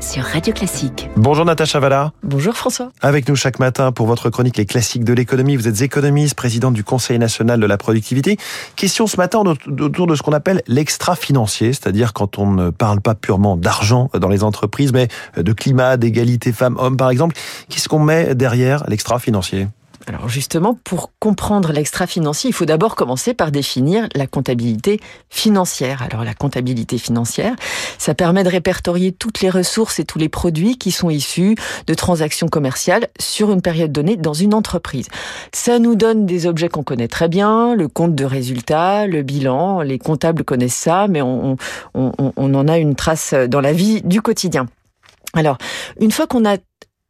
sur Radio Classique. Bonjour Natacha Valla. Bonjour François. Avec nous chaque matin pour votre chronique Les classiques de l'économie. Vous êtes économiste, présidente du Conseil national de la productivité. Question ce matin autour de ce qu'on appelle l'extra-financier, c'est-à-dire quand on ne parle pas purement d'argent dans les entreprises, mais de climat, d'égalité femmes-hommes par exemple. Qu'est-ce qu'on met derrière l'extra-financier? Alors justement, pour comprendre l'extra-financier, il faut d'abord commencer par définir la comptabilité financière. Alors la comptabilité financière, ça permet de répertorier toutes les ressources et tous les produits qui sont issus de transactions commerciales sur une période donnée dans une entreprise. Ça nous donne des objets qu'on connaît très bien, le compte de résultat, le bilan, les comptables connaissent ça, mais on, on, on en a une trace dans la vie du quotidien. Alors, une fois qu'on a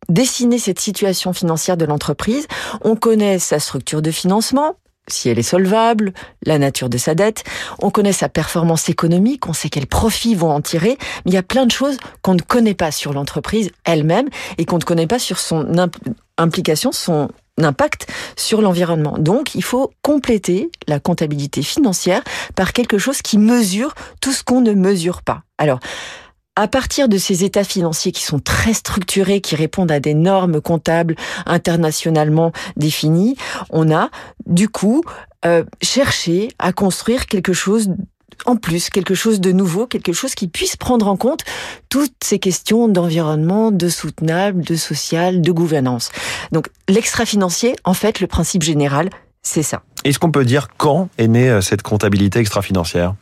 dessiner cette situation financière de l'entreprise. On connaît sa structure de financement, si elle est solvable, la nature de sa dette, on connaît sa performance économique, on sait quels profits vont en tirer, mais il y a plein de choses qu'on ne connaît pas sur l'entreprise elle-même et qu'on ne connaît pas sur son implication, son impact sur l'environnement. Donc, il faut compléter la comptabilité financière par quelque chose qui mesure tout ce qu'on ne mesure pas. Alors, à partir de ces états financiers qui sont très structurés, qui répondent à des normes comptables internationalement définies, on a du coup euh, cherché à construire quelque chose en plus, quelque chose de nouveau, quelque chose qui puisse prendre en compte toutes ces questions d'environnement, de soutenable, de social, de gouvernance. Donc l'extra-financier, en fait, le principe général, c'est ça. Est-ce qu'on peut dire quand est née euh, cette comptabilité extra-financière?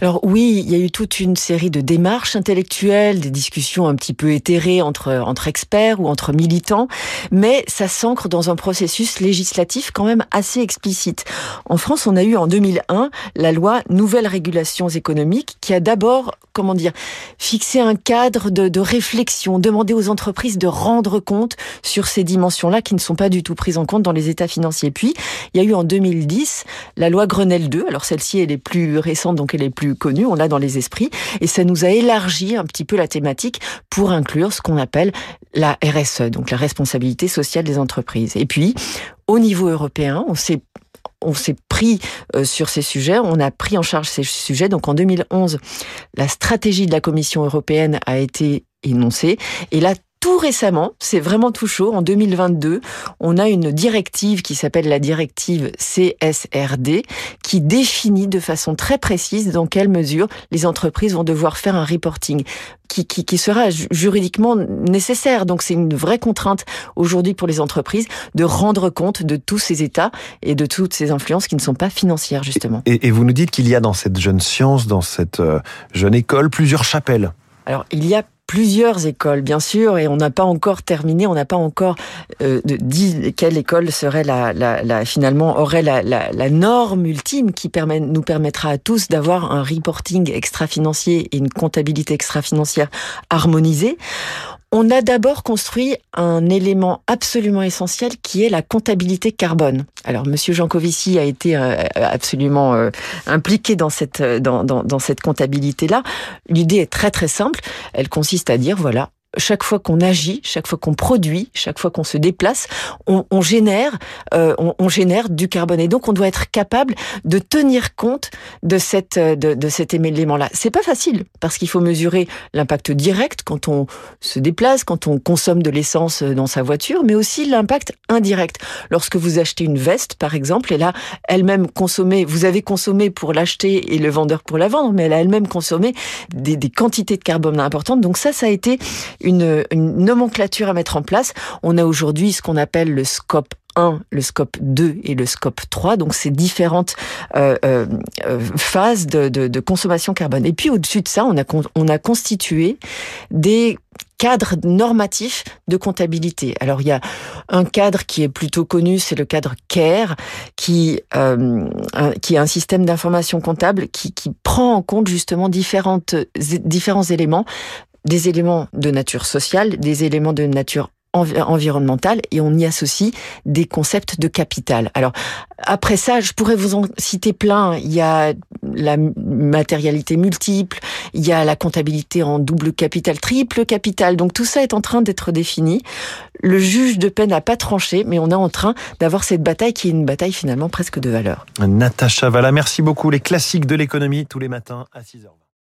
Alors oui, il y a eu toute une série de démarches intellectuelles, des discussions un petit peu éthérées entre, entre experts ou entre militants, mais ça s'ancre dans un processus législatif quand même assez explicite. En France, on a eu en 2001 la loi Nouvelles régulations économiques qui a d'abord, comment dire, fixé un cadre de, réflexion, demandé aux entreprises de rendre compte sur ces dimensions-là qui ne sont pas du tout prises en compte dans les états financiers. Puis, il y a eu en 2010 la loi Grenelle 2. Alors celle-ci, elle est plus récente, donc elle est plus connue, on l'a dans les esprits, et ça nous a élargi un petit peu la thématique pour inclure ce qu'on appelle la RSE, donc la responsabilité sociale des entreprises. Et puis, au niveau européen, on s'est on s'est pris euh, sur ces sujets, on a pris en charge ces sujets. Donc en 2011, la stratégie de la Commission européenne a été énoncée et là tout récemment, c'est vraiment tout chaud, en 2022, on a une directive qui s'appelle la directive CSRD qui définit de façon très précise dans quelle mesure les entreprises vont devoir faire un reporting qui, qui, qui sera juridiquement nécessaire. Donc c'est une vraie contrainte aujourd'hui pour les entreprises de rendre compte de tous ces états et de toutes ces influences qui ne sont pas financières justement. Et, et vous nous dites qu'il y a dans cette jeune science, dans cette euh, jeune école, plusieurs chapelles. Alors, il y a plusieurs écoles, bien sûr, et on n'a pas encore terminé, on n'a pas encore euh, dit quelle école serait la, finalement aurait la, la, norme ultime qui permet, nous permettra à tous d'avoir un reporting extra-financier et une comptabilité extra-financière harmonisée. On a d'abord construit un élément absolument essentiel qui est la comptabilité carbone. Alors, Monsieur Jancovici a été euh, absolument euh, impliqué dans cette dans, dans, dans cette comptabilité-là. L'idée est très très simple. Elle consiste à dire voilà, chaque fois qu'on agit, chaque fois qu'on produit, chaque fois qu'on se déplace, on, on génère, euh, on, on, génère du carbone. Et donc, on doit être capable de tenir compte de cette de, de cet élément-là. C'est pas facile parce qu'il faut mesurer l'impact direct quand on se déplace, quand on consomme de l'essence dans sa voiture, mais aussi l'impact indirect. Lorsque vous achetez une veste, par exemple, et là, elle-même consommée, vous avez consommé pour l'acheter et le vendeur pour la vendre, mais elle a elle-même consommé des, des quantités de carbone importantes. Donc ça, ça a été une, nomenclature à mettre en place. On a aujourd'hui ce qu'on appelle le scope 1, le scope 2 et le scope 3, donc ces différentes euh, euh, phases de, consommation carbone. Et puis au-dessus de ça, on a, on a constitué des cadres normatifs de comptabilité. Alors il y a un cadre qui est plutôt connu, c'est le cadre CARE, qui, euh, qui est un système d'information comptable qui, qui prend en compte justement différentes, différents éléments des éléments de nature sociale, des éléments de nature environnementale et on y associe des concepts de capital. Alors après ça, je pourrais vous en citer plein. Il y a la matérialité multiple, il y a la comptabilité en double capital, triple capital. Donc tout ça est en train d'être défini. Le juge de paix n'a pas tranché, mais on est en train d'avoir cette bataille qui est une bataille finalement presque de valeur. Natacha Valla, merci beaucoup. Les classiques de l'économie tous les matins à 6h20.